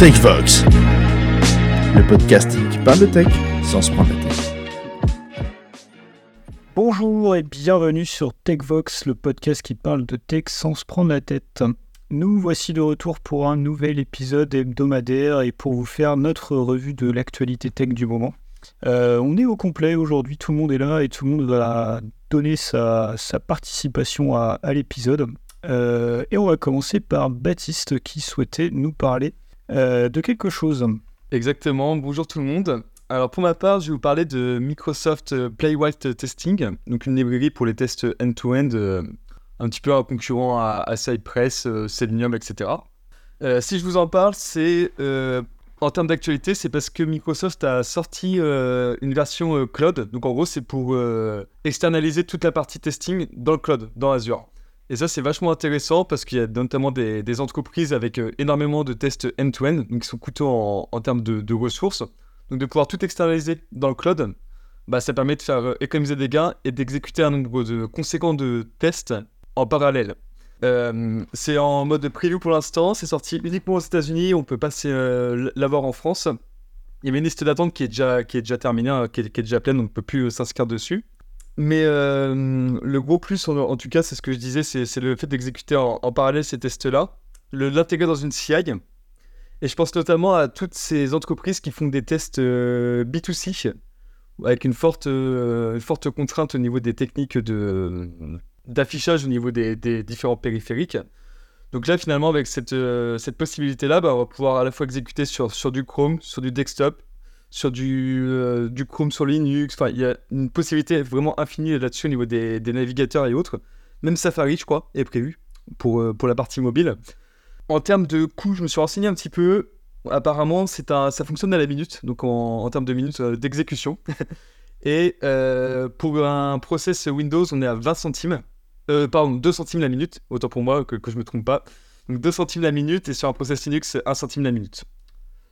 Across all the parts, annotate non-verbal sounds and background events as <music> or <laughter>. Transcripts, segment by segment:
TechVox, le podcast qui parle de tech sans se prendre la tête. Bonjour et bienvenue sur TechVox, le podcast qui parle de tech sans se prendre la tête. Nous voici de retour pour un nouvel épisode hebdomadaire et pour vous faire notre revue de l'actualité tech du moment. Euh, on est au complet aujourd'hui, tout le monde est là et tout le monde va donner sa, participation à, l'épisode. Euh, et on va commencer par Baptiste qui souhaitait nous parler euh, de quelque chose. Exactement, bonjour tout le monde. Alors pour ma part, je vais vous parler de Microsoft Playwright Testing, donc une librairie pour les tests end-to-end, un petit peu un concurrent à, Cypress, Selenium, etc. si je vous en parle, c'est en termes d'actualité, c'est parce que Microsoft a sorti euh, une version euh, cloud. Donc en gros, c'est pour euh, externaliser toute la partie testing dans le cloud, dans Azure. Et ça, c'est vachement intéressant parce qu'il y a notamment des, entreprises avec énormément de tests end-to-end, donc qui sont coûteux en, termes de, ressources. Donc de pouvoir tout externaliser dans le cloud, bah, ça permet de faire économiser des gains et d'exécuter un nombre de conséquent de tests en parallèle. Euh, c'est en mode preview pour l'instant, c'est sorti uniquement aux États-Unis, on peut pas euh, l'avoir en France. Il y avait une liste d'attente qui est déjà qui est déjà terminée, hein, qui, est, déjà pleine, donc on ne peut plus euh, s'inscrire dessus. Mais le gros plus, en, tout cas, c'est ce que je disais, c'est le fait d'exécuter en, parallèle ces tests-là, l'intégrer dans une CI. Et je pense notamment à toutes ces entreprises qui font des tests B2C, avec une forte, une forte contrainte au niveau des techniques d'affichage au niveau des, différents périphériques. Donc là, finalement, avec cette, euh, possibilité-là, bah, on va pouvoir à la fois exécuter sur du Chrome, sur du desktop, sur du, euh, du Chrome sur Linux. Enfin, il y a une possibilité vraiment infinie là-dessus au niveau des, navigateurs et autres. Même Safari, je crois, est prévu pour, euh, pour la partie mobile. En termes de coût, je me suis renseigné un petit peu. Apparemment, c'est un, ça fonctionne à la minute, donc en, termes de minutes d'exécution. <laughs> et pour un process Windows, on est à 20 centimes. Euh, pardon, 2 centimes la minute, autant pour moi que, que je me trompe pas. Donc 2 centimes la minute et sur un process Linux, 1 centime la minute.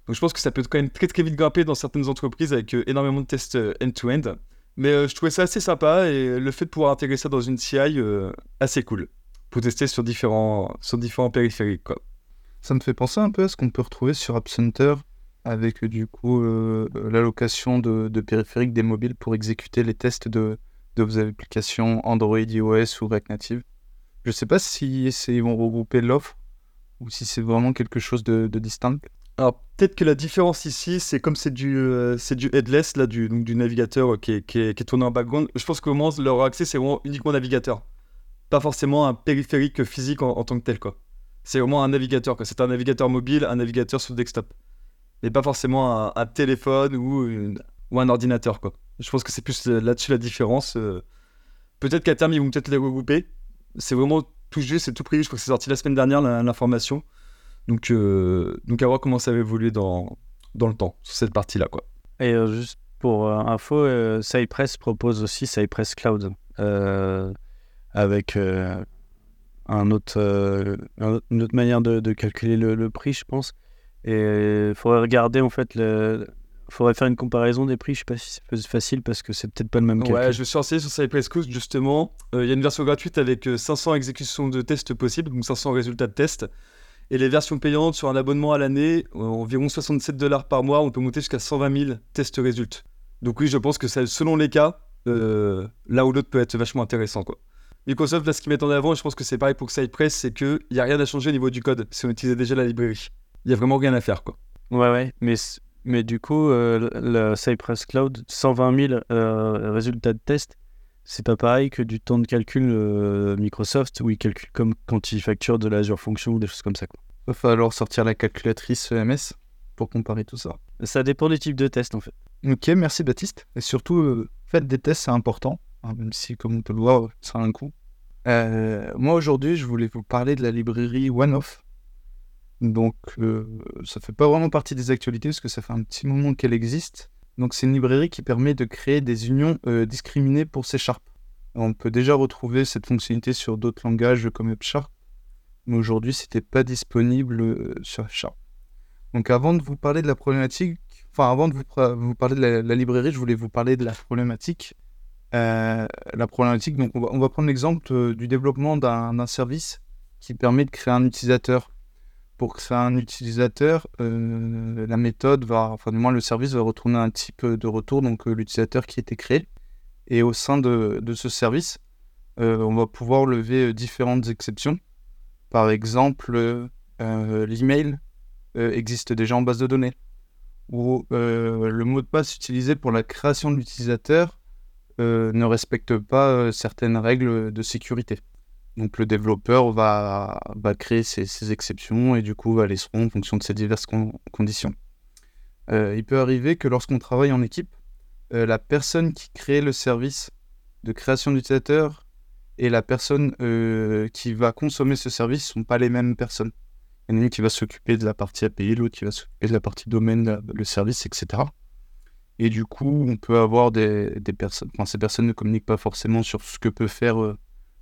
Donc je pense que ça peut quand même très très vite grimper dans certaines entreprises avec euh, énormément de tests euh, end-to-end. Mais je trouvais ça assez sympa et le fait de pouvoir intégrer ça dans une CI, assez cool. Pour tester sur différents, sur différents périphériques. Quoi. Ça me fait penser un peu à ce qu'on peut retrouver sur App Center avec du coup l'allocation de, de, périphériques des mobiles pour exécuter les tests de, de vos applications Android, iOS ou React Native. Je ne sais pas si ils vont regrouper l'offre ou si c'est vraiment quelque chose de, distinct. Alors peut-être que la différence ici, c'est comme c'est du, euh, c'est du headless, là, du, donc du navigateur qui est, qui, est, tourné en background. Je pense qu'au moment leur accès, c'est vraiment uniquement navigateur. Pas forcément un périphérique physique en, tant que tel. quoi. C'est vraiment un navigateur. Quoi. C'est un navigateur mobile, un navigateur sur desktop. Mais pas forcément un, téléphone ou, ou un ordinateur. quoi. Je pense que c'est plus euh, là-dessus la différence. Euh. Peut-être qu'à terme, ils vont peut-être les regrouper. C'est vraiment tout juste, c'est tout prévu. Je crois que c'est sorti la semaine dernière, l'information. Donc, euh, donc, à voir comment ça va évoluer dans, dans le temps, sur cette partie-là. quoi? Et juste pour info, Cypress propose aussi Cypress Cloud. avec un autre, une autre manière de, de calculer le, le, prix, je pense. Et il faudrait regarder en fait le, faudrait faire une comparaison des prix. Je sais pas si c'est facile parce que c'est peut-être pas le même calcul. Ouais, je suis renseigné sur Cypress Cloud justement. Euh, il y a une version gratuite avec 500 euh, exécutions de tests possibles, donc 500 résultats de tests. Et les versions payantes sur un abonnement à l'année, euh, environ 67 dollars par mois, on peut monter jusqu'à 120 000 tests résultats. Donc oui, je pense que ça, selon les cas, là ou l'autre peut être vachement intéressant. Quoi. Microsoft, là, ce qu'ils mettent en avant, et je pense que c'est pareil pour Cypress, c'est qu'il n'y a rien à changer au niveau du code si on utilisait déjà la librairie. Il n'y a vraiment rien à faire. Quoi. Ouais, ouais, mais mais du coup, euh, le Cypress Cloud, 120 000 euh, résultats de test, c'est pas pareil que du temps de calcul euh, Microsoft où ils calculent comme quand ils facturent de l'Azure Function ou des choses comme ça. Quoi. Il va falloir sortir la calculatrice EMS pour comparer tout ça. Ça dépend des types de tests en fait. Ok, merci Baptiste. Et surtout, faites des tests, c'est important, hein, même si, comme on peut le voir, ça a un coût. moi aujourd'hui, je voulais vous parler de la librairie OneOff donc, euh, ça fait pas vraiment partie des actualités parce que ça fait un petit moment qu'elle existe. Donc, c'est une librairie qui permet de créer des unions euh, discriminées pour C. On peut déjà retrouver cette fonctionnalité sur d'autres langages comme Sharp, mais aujourd'hui, c'était pas disponible euh, sur Sharp. Donc, avant de vous parler de la problématique, enfin, avant de vous, parler de la, librairie, je voulais vous parler de la problématique. la problématique, on va prendre l'exemple du développement d'un service qui permet de créer un utilisateur pour créer un utilisateur, euh, la méthode va, enfin du moins le service va retourner un type de retour, donc euh, l'utilisateur qui a été créé. Et au sein de, de ce service, euh, on va pouvoir lever différentes exceptions. Par exemple, l'email existe déjà en base de données, ou le mot de passe utilisé pour la création de l'utilisateur ne respecte pas certaines règles de sécurité. Donc le développeur va, créer ces, exceptions et du coup va les seront en fonction de ces diverses conditions. Euh, il peut arriver que lorsqu'on travaille en équipe, euh, la personne qui crée le service de création d'utilisateur et la personne euh, qui va consommer ce service ne sont pas les mêmes personnes. Il y en a une qui va s'occuper de la partie API, l'autre qui va s'occuper de la partie domaine, le service, etc. Et du coup, on peut avoir des, des personnes, enfin, ces personnes ne communiquent pas forcément sur ce que peut faire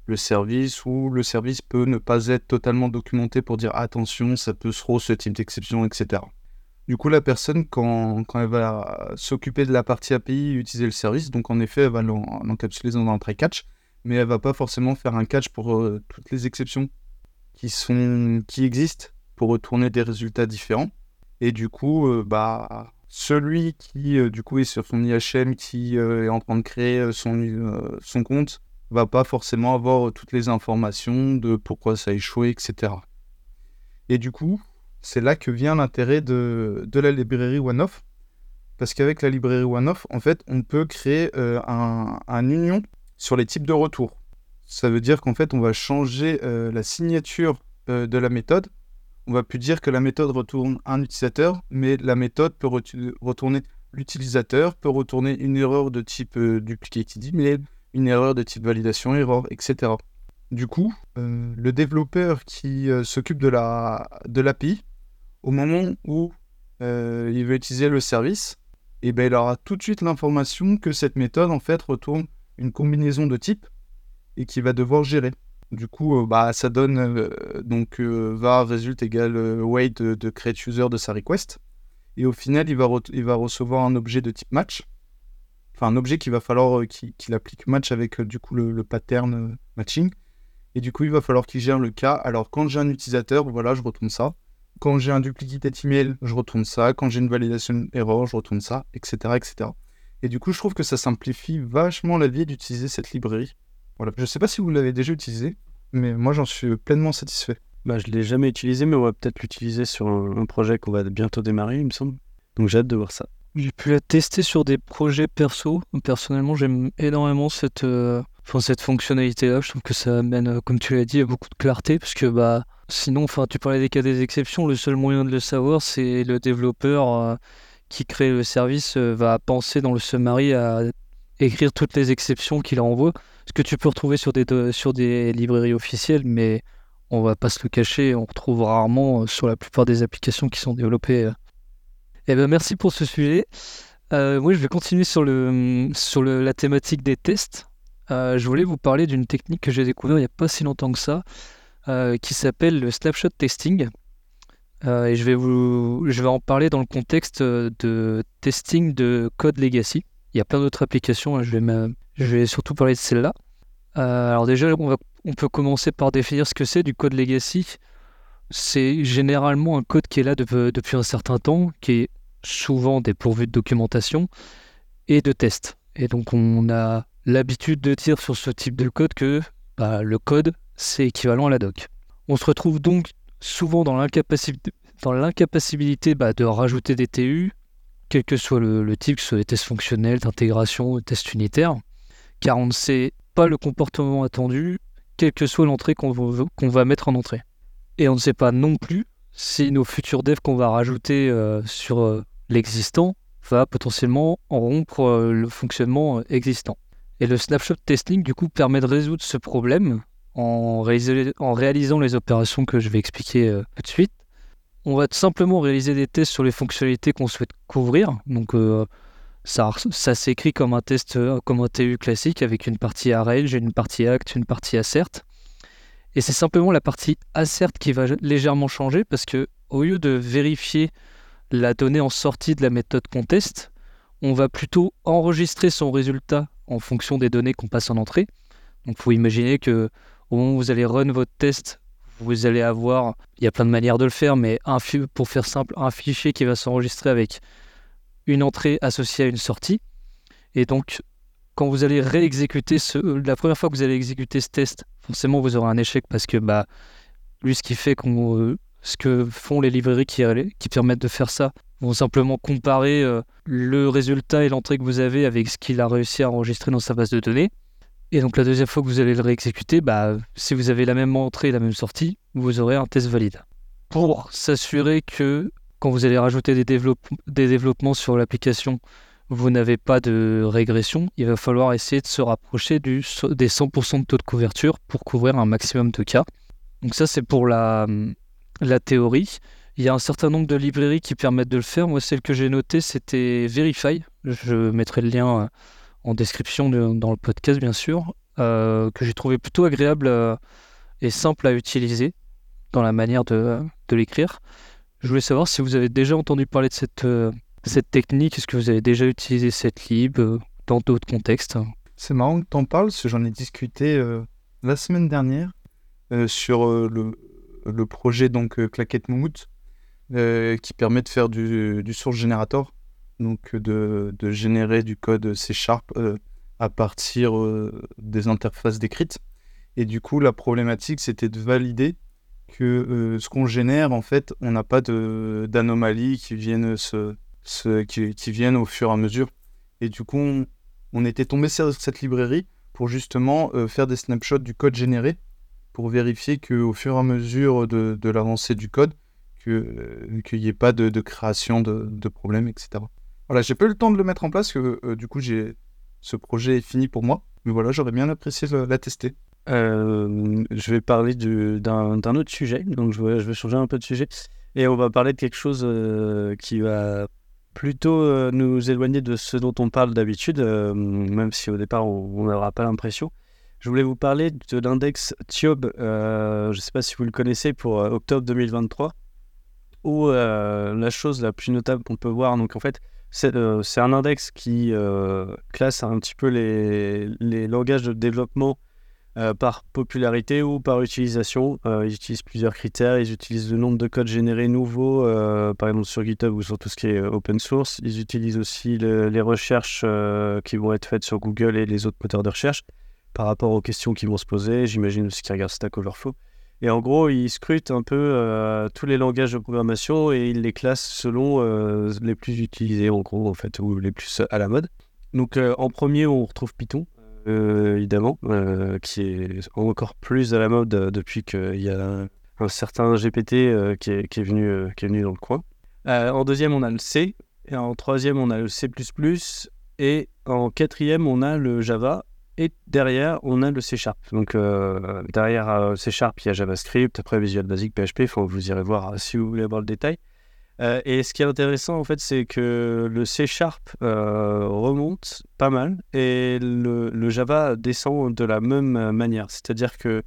le service ou le service peut ne pas être totalement documenté pour dire attention, ça peut se ce type d'exception, etc. Du coup, la personne, quand, quand elle va s'occuper de la partie API, utiliser le service, donc en effet, elle va l'encapsuler dans un try catch, mais elle va pas forcément faire un catch pour euh, toutes les exceptions qui, sont, qui existent pour retourner des résultats différents. Et du coup, euh, bah, celui qui euh, du coup est sur son IHM, qui est en train de créer son compte, va pas forcément avoir toutes les informations de pourquoi ça a échoué, etc. Et du coup, c'est là que vient l'intérêt de, de, la librairie OneOff. Parce qu'avec la librairie OneOff, en fait, on peut créer euh, un, un, union sur les types de retours. Ça veut dire qu'en fait, on va changer euh, la signature euh, de la méthode. On va plus dire que la méthode retourne un utilisateur, mais la méthode peut retourner l'utilisateur, peut retourner une erreur de type duplicate email, une erreur de type validation, erreur, etc. Du coup, euh, le développeur qui euh, s'occupe de la de l'API, au moment où euh, il veut utiliser le service, et eh ben, il aura tout de suite l'information que cette méthode en fait retourne une combinaison de types et qu'il va devoir gérer. Du coup, bah, ça donne donc var résulte égale wait de, de, create user de sa request. Et au final, il va, il va recevoir un objet de type match enfin un objet qu'il va falloir euh, qu'il applique match avec euh, du coup le, pattern euh, matching. Et du coup, il va falloir qu'il gère le cas. Alors, quand j'ai un utilisateur, voilà, je retourne ça. Quand j'ai un duplicate email, je retourne ça. Quand j'ai une validation error, je retourne ça, etc., etc. Et du coup, je trouve que ça simplifie vachement la vie d'utiliser cette librairie. Voilà. Je ne sais pas si vous l'avez déjà utilisé, mais moi, j'en suis pleinement satisfait. Bah, je ne l'ai jamais utilisé, mais on va peut-être l'utiliser sur un projet qu'on va bientôt démarrer, il me semble. Donc, j'ai hâte de voir ça. J'ai pu la tester sur des projets perso. Personnellement, j'aime énormément cette, euh, cette fonctionnalité-là. Je trouve que ça amène, euh, comme tu l'as dit, beaucoup de clarté. Parce que bah, sinon, enfin, tu parlais des cas des exceptions. Le seul moyen de le savoir, c'est le développeur euh, qui crée le service va penser dans le summary à écrire toutes les exceptions qu'il envoie. Ce que tu peux retrouver sur des, sur des librairies officielles, mais on va pas se le cacher, on retrouve rarement sur la plupart des applications qui sont développées eh ben, merci pour ce sujet. Euh, je vais continuer sur, le, sur la thématique des tests. Euh, je voulais vous parler d'une technique que j'ai découverte il n'y a pas si longtemps que ça, euh, qui s'appelle le snapshot testing. Et je vais, vous, je vais en parler dans le contexte de testing de code legacy. Il y a plein d'autres applications, hein, je, vais je vais surtout parler de celle-là. alors déjà, on, va, on peut commencer par définir ce que c'est du code legacy c'est généralement un code qui est là depuis un certain temps, qui est souvent dépourvu de documentation et de tests. Et donc on a l'habitude de dire sur ce type de code que bah, le code, c'est équivalent à la doc. On se retrouve donc souvent dans l'incapacité bah, de rajouter des TU, quel que soit le, type, que ce soit des tests fonctionnels, d'intégration, tests unitaires, car on ne sait pas le comportement attendu, quelle que soit l'entrée qu'on va mettre en entrée. Et on ne sait pas non plus si nos futurs devs qu'on va rajouter euh, sur euh, l'existant va potentiellement en rompre euh, le fonctionnement existant. Et le snapshot testing, du coup, permet de résoudre ce problème en, réalisant les opérations que je vais expliquer tout de suite. On va simplement réaliser des tests sur les fonctionnalités qu'on souhaite couvrir. Donc, ça, ça s'écrit comme un test, comme un TU classique avec une partie arrange, une partie act, une partie assert. Et c'est simplement la partie assert qui va légèrement changer parce que au lieu de vérifier la donnée en sortie de la méthode contest, on va plutôt enregistrer son résultat en fonction des données qu'on passe en entrée. Donc, faut imaginer que au moment où vous allez run votre test, vous allez avoir, il y a plein de manières de le faire, mais pour faire simple, un fichier qui va s'enregistrer avec une entrée associée à une sortie. Et donc, quand vous allez réexécuter ce, la première fois que vous allez exécuter ce test, forcément vous aurez un échec parce que bah, lui, ce qui fait qu'on, ce que font les librairies qui, permettent de faire ça, vont simplement comparer euh, le résultat et l'entrée que vous avez avec ce qu'il a réussi à enregistrer dans sa base de données. Et donc la deuxième fois que vous allez le réexécuter, bah, si vous avez la même entrée et la même sortie, vous aurez un test valide. Pour s'assurer que quand vous allez rajouter des développements sur l'application, vous n'avez pas de régression, il va falloir essayer de se rapprocher des 100% de taux de couverture pour couvrir un maximum de cas. Donc ça c'est pour la, la théorie. Il y a un certain nombre de librairies qui permettent de le faire. Moi, celle que j'ai notée, c'était Verify. Je mettrai le lien euh, en description dans le podcast, bien sûr, euh, que j'ai trouvé plutôt agréable euh, et simple à utiliser dans la manière de, l'écrire. Je voulais savoir si vous avez déjà entendu parler de cette, cette technique, est-ce que vous avez déjà utilisé cette lib dans d'autres contextes? C'est marrant que tu en parles, parce que j'en ai discuté la semaine dernière sur le, projet donc Claquette Moumout, qui permet de faire du, source generator donc de, générer du code C Sharp euh, à partir euh, des interfaces décrites. Et du coup, la problématique, c'était de valider que euh, ce qu'on génère, en fait, on n'a pas d'anomalies qui, viennent se, qui, viennent au fur et à mesure. Et du coup, on, était tombé sur cette librairie pour justement faire des snapshots du code généré pour vérifier qu'au fur et à mesure de, l'avancée du code, qu'il n'y ait pas de, création de, de, problèmes, etc. Voilà, j'ai pas eu le temps de le mettre en place, que euh, du coup, j'ai ce projet est fini pour moi. Mais voilà, j'aurais bien apprécié la tester. Euh, je vais parler d'un autre sujet, donc je vais, changer un peu de sujet. Et on va parler de quelque chose euh, qui va plutôt nous éloigner de ce dont on parle d'habitude, même si au départ on n'aura pas l'impression. Je voulais vous parler de l'index TIOB, je ne sais pas si vous le connaissez, pour octobre 2023, où la chose la plus notable qu'on peut voir, donc en fait, euh, c'est un index qui euh, classe un petit peu les langages de développement euh, par popularité ou par utilisation. ils utilisent plusieurs critères. Ils utilisent le nombre de codes générés nouveaux, par exemple sur GitHub ou sur tout ce qui est open source. Ils utilisent aussi les recherches qui vont être faites sur Google et les autres moteurs de recherche par rapport aux questions qui vont se poser. J'imagine aussi qu'ils regardent Stack Overflow. Et en gros, il scrute un peu euh, tous les langages de programmation et il les classe selon euh, les plus utilisés, en gros, en fait, ou les plus à la mode. Donc, euh, en premier, on retrouve Python, évidemment, qui est encore plus à la mode depuis qu'il y a un certain GPT qui est, qui, est, venu, qui est venu dans le coin. en deuxième, on a le C. Et en troisième, on a le C. Et en quatrième, on a le Java. Et derrière, on a le C Sharp. Donc euh, derrière euh, C Sharp, il y a JavaScript, après Visual Basic, PHP. Vous irez voir euh, si vous voulez avoir le détail. Et ce qui est intéressant, en fait, c'est que le C Sharp remonte pas mal et le, Java descend de la même manière. C'est-à-dire que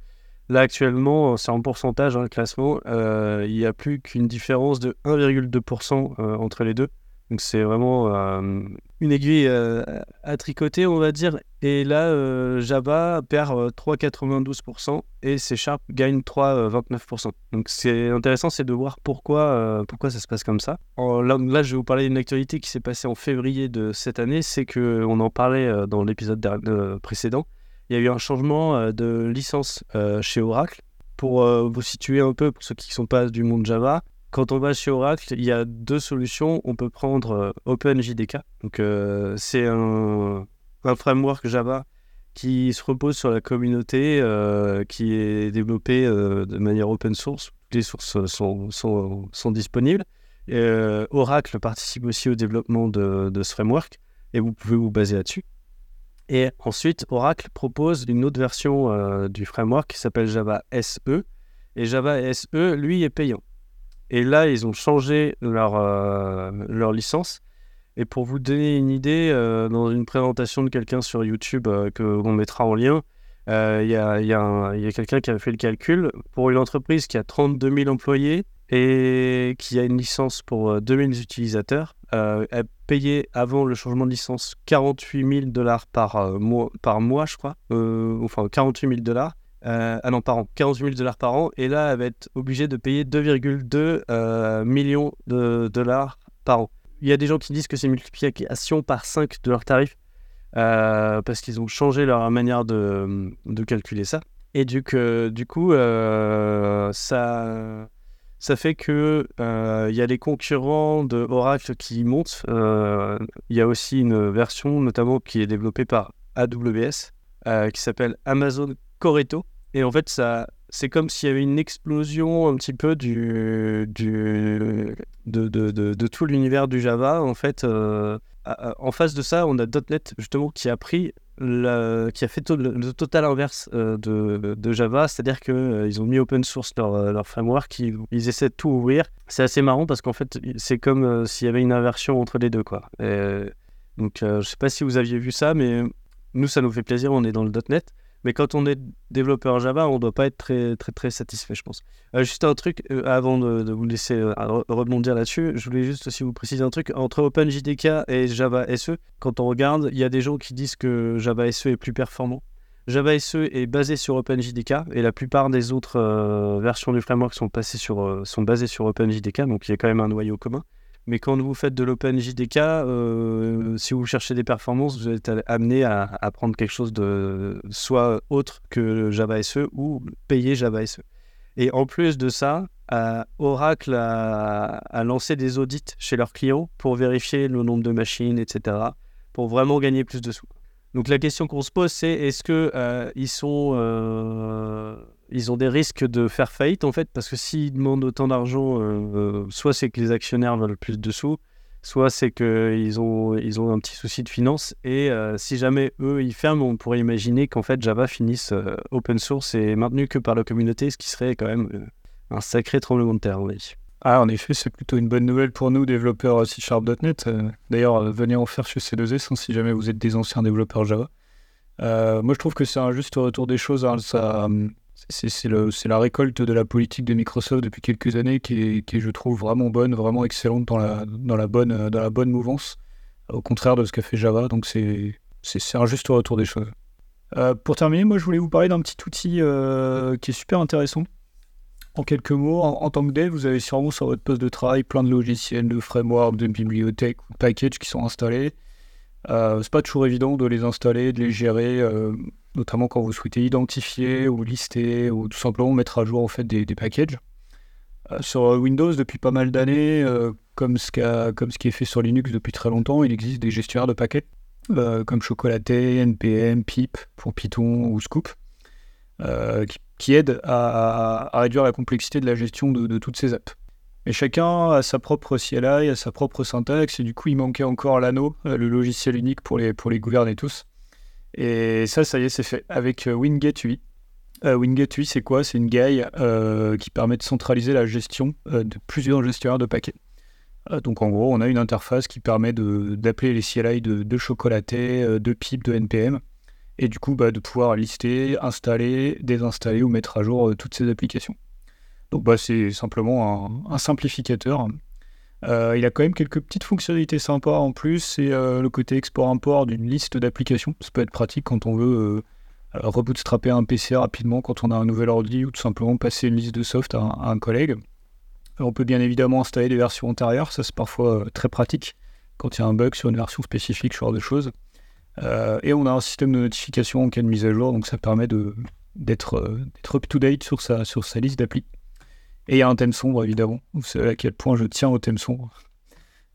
là, actuellement, c'est en pourcentage, dans hein, le classement, il n'y a plus qu'une différence de 1,2% entre les deux. Donc c'est vraiment euh, une aiguille euh, à tricoter, on va dire. Et là, euh, Java perd 3,92% et C Sharp gagne 3,29%. Donc c'est intéressant, c'est de voir pourquoi, pourquoi ça se passe comme ça. là, je vais vous parler d'une actualité qui s'est passée en février de cette année. C'est qu'on en parlait dans l'épisode précédent. Il y a eu un changement de licence chez Oracle. Pour vous situer un peu, pour ceux qui ne sont pas du monde Java, quand on va chez Oracle, il y a deux solutions. On peut prendre euh, OpenJDK. Donc, euh, c'est un, framework Java qui se repose sur la communauté, euh, qui est développé de manière open source. Les sources sont, sont, disponibles. Oracle participe aussi au développement de, de, ce framework et vous pouvez vous baser là-dessus. Et ensuite, Oracle propose une autre version du framework qui s'appelle Java SE. Et Java SE, lui, est payant. Et là, ils ont changé leur, euh, leur licence. Et pour vous donner une idée, euh, dans une présentation de quelqu'un sur YouTube euh, que on mettra en lien, il y a, quelqu'un qui a fait le calcul. Pour une entreprise qui a 32 000 employés et qui a une licence pour 2000 utilisateurs, elle payait avant le changement de licence 48 000 dollars par, mois, par mois, je crois. enfin, 48 000 dollars. Euh, ah non, par an, 40 000 dollars par an. Et là, elle va être obligée de payer 2,2 euh, millions de dollars par an. Il y a des gens qui disent que c'est multiplication par 5 de leur tarif euh, parce qu'ils ont changé leur manière de, de calculer ça. Et du, coup, euh, ça, ça fait que euh, il y a les concurrents de Oracle qui montent. Il y a aussi une version, notamment, qui est développée par AWS, qui s'appelle Amazon Coreto. Et en fait, ça, c'est comme s'il y avait une explosion un petit peu de, tout l'univers du Java. En fait, euh, en face de ça, on a .NET justement qui a pris qui a fait le, total inverse euh, de, Java, c'est-à-dire qu'ils ont mis open source leur, euh, framework, ils, essaient de tout ouvrir. C'est assez marrant parce qu'en fait, c'est comme euh, s'il y avait une inversion entre les deux. Quoi. Donc, euh, je sais pas si vous aviez vu ça, mais nous, ça nous fait plaisir, on est dans le .NET. Mais quand on est développeur Java, on ne doit pas être très, très, très satisfait, je pense. Euh, juste un truc, euh, avant de, vous laisser euh, re- rebondir là-dessus, je voulais juste aussi vous préciser un truc. Entre OpenJDK et Java SE, quand on regarde, il y a des gens qui disent que Java SE est plus performant. Java SE est basé sur OpenJDK et la plupart des autres versions du framework sont, sur, sont basées sur OpenJDK, donc il y a quand même un noyau commun. Mais quand vous faites de l'OpenJDK, euh, si vous cherchez des performances, vous êtes amené à, prendre quelque chose de soit autre que Java SE ou payer Java SE. Et en plus de ça, Oracle a, a lancé des audits chez leurs clients pour vérifier le nombre de machines, etc., pour vraiment gagner plus de sous. Donc la question qu'on se pose, c'est est-ce que euh, ils sont, euh, ils ont des risques de faire faillite en fait, parce que s'ils demandent autant d'argent, euh, euh, soit c'est que les actionnaires veulent plus de sous, soit c'est qu'ils ont, ils ont un petit souci de finance. Et euh, si jamais eux ils ferment, on pourrait imaginer qu'en fait Java finisse open source et maintenu que par la communauté, ce qui serait quand même un sacré tremblement de terre, dire. Ah, en effet, c'est plutôt une bonne nouvelle pour nous, développeurs. Euh, D'ailleurs, venez en faire chez C2S hein, si jamais vous êtes des anciens développeurs Java. Moi, je trouve que c'est un juste retour des choses. hein. Ça, hum, c'est la récolte de la politique de Microsoft depuis quelques années qui est, je trouve, vraiment bonne, vraiment excellente dans la, euh, bonne mouvance, au contraire de ce qu'a fait Java. Donc, c'est un juste retour des choses. Euh, pour terminer, moi, je voulais vous parler d'un petit outil euh, qui est super intéressant. En quelques mots, en, tant que dev, vous avez sûrement sur votre poste de travail plein de logiciels, de frameworks, de bibliothèques de packages qui sont installés. Euh, c'est pas toujours évident de les installer, de les gérer, euh, notamment quand vous souhaitez identifier ou lister ou tout simplement mettre à jour en fait des, des packages. Euh, sur Windows, depuis pas mal d'années, euh, comme, ce qu'a- comme ce qui est fait sur Linux depuis très longtemps, il existe des gestionnaires de paquets euh, comme Chocolaté, NPM, Pip pour Python ou Scoop, euh, qui, qui aident à, réduire la complexité de la gestion de, de toutes ces apps. Mais chacun a sa propre CLI, a sa propre syntaxe, et du coup, il manquait encore l'anneau, euh, le logiciel unique pour les, pour les gouverner tous. Et ça, ça y est, c'est fait avec Winget UI. Euh, Winget UI, c'est quoi? C'est une GUI euh, qui permet de centraliser la gestion euh, de plusieurs gestionnaires de paquets. Euh, donc en gros, on a une interface qui permet d'appeler les CLI de, Chocolaté, de Pip, de NPM, et du coup bah, de pouvoir lister, installer, désinstaller ou mettre à jour toutes ces applications. Donc bah, c'est simplement un simplificateur. Euh, il a quand même quelques petites fonctionnalités sympas en plus, c'est euh, le côté export-import d'une liste d'applications. Ça peut être pratique quand on veut euh, rebootstrapper un PC rapidement, quand on a un nouvel ordi, ou tout simplement passer une liste de soft à un, collègue. On peut bien évidemment installer des versions antérieures, ça c'est parfois très pratique quand il y a un bug sur une version spécifique, ce genre de choses. Et on a un système de notification en cas de mise à jour, donc ça permet d'être up-to-date sur sa, sur sa liste d'applis. Et il y a un thème sombre, évidemment. Vous savez à quel point je tiens au thème sombre.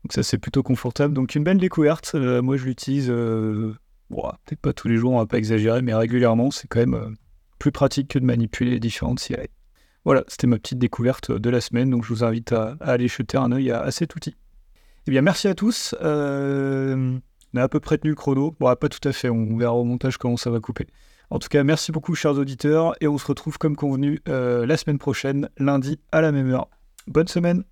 Donc ça, c'est plutôt confortable. Donc une belle découverte. Euh, moi, je l'utilise, euh, bon, peut-être pas tous les jours, on va pas exagérer, mais régulièrement, c'est quand même euh, plus pratique que de manipuler les différentes CLI. Voilà, c'était ma petite découverte de la semaine. Donc je vous invite à, aller jeter un œil à, cet outil. Eh bien, merci à tous. Euh, on a à peu près tenu le chrono. Bon, pas tout à fait. On verra au montage comment ça va couper. En tout cas, merci beaucoup, chers auditeurs, et on se retrouve comme convenu euh, la semaine prochaine, lundi à la même heure. Bonne semaine!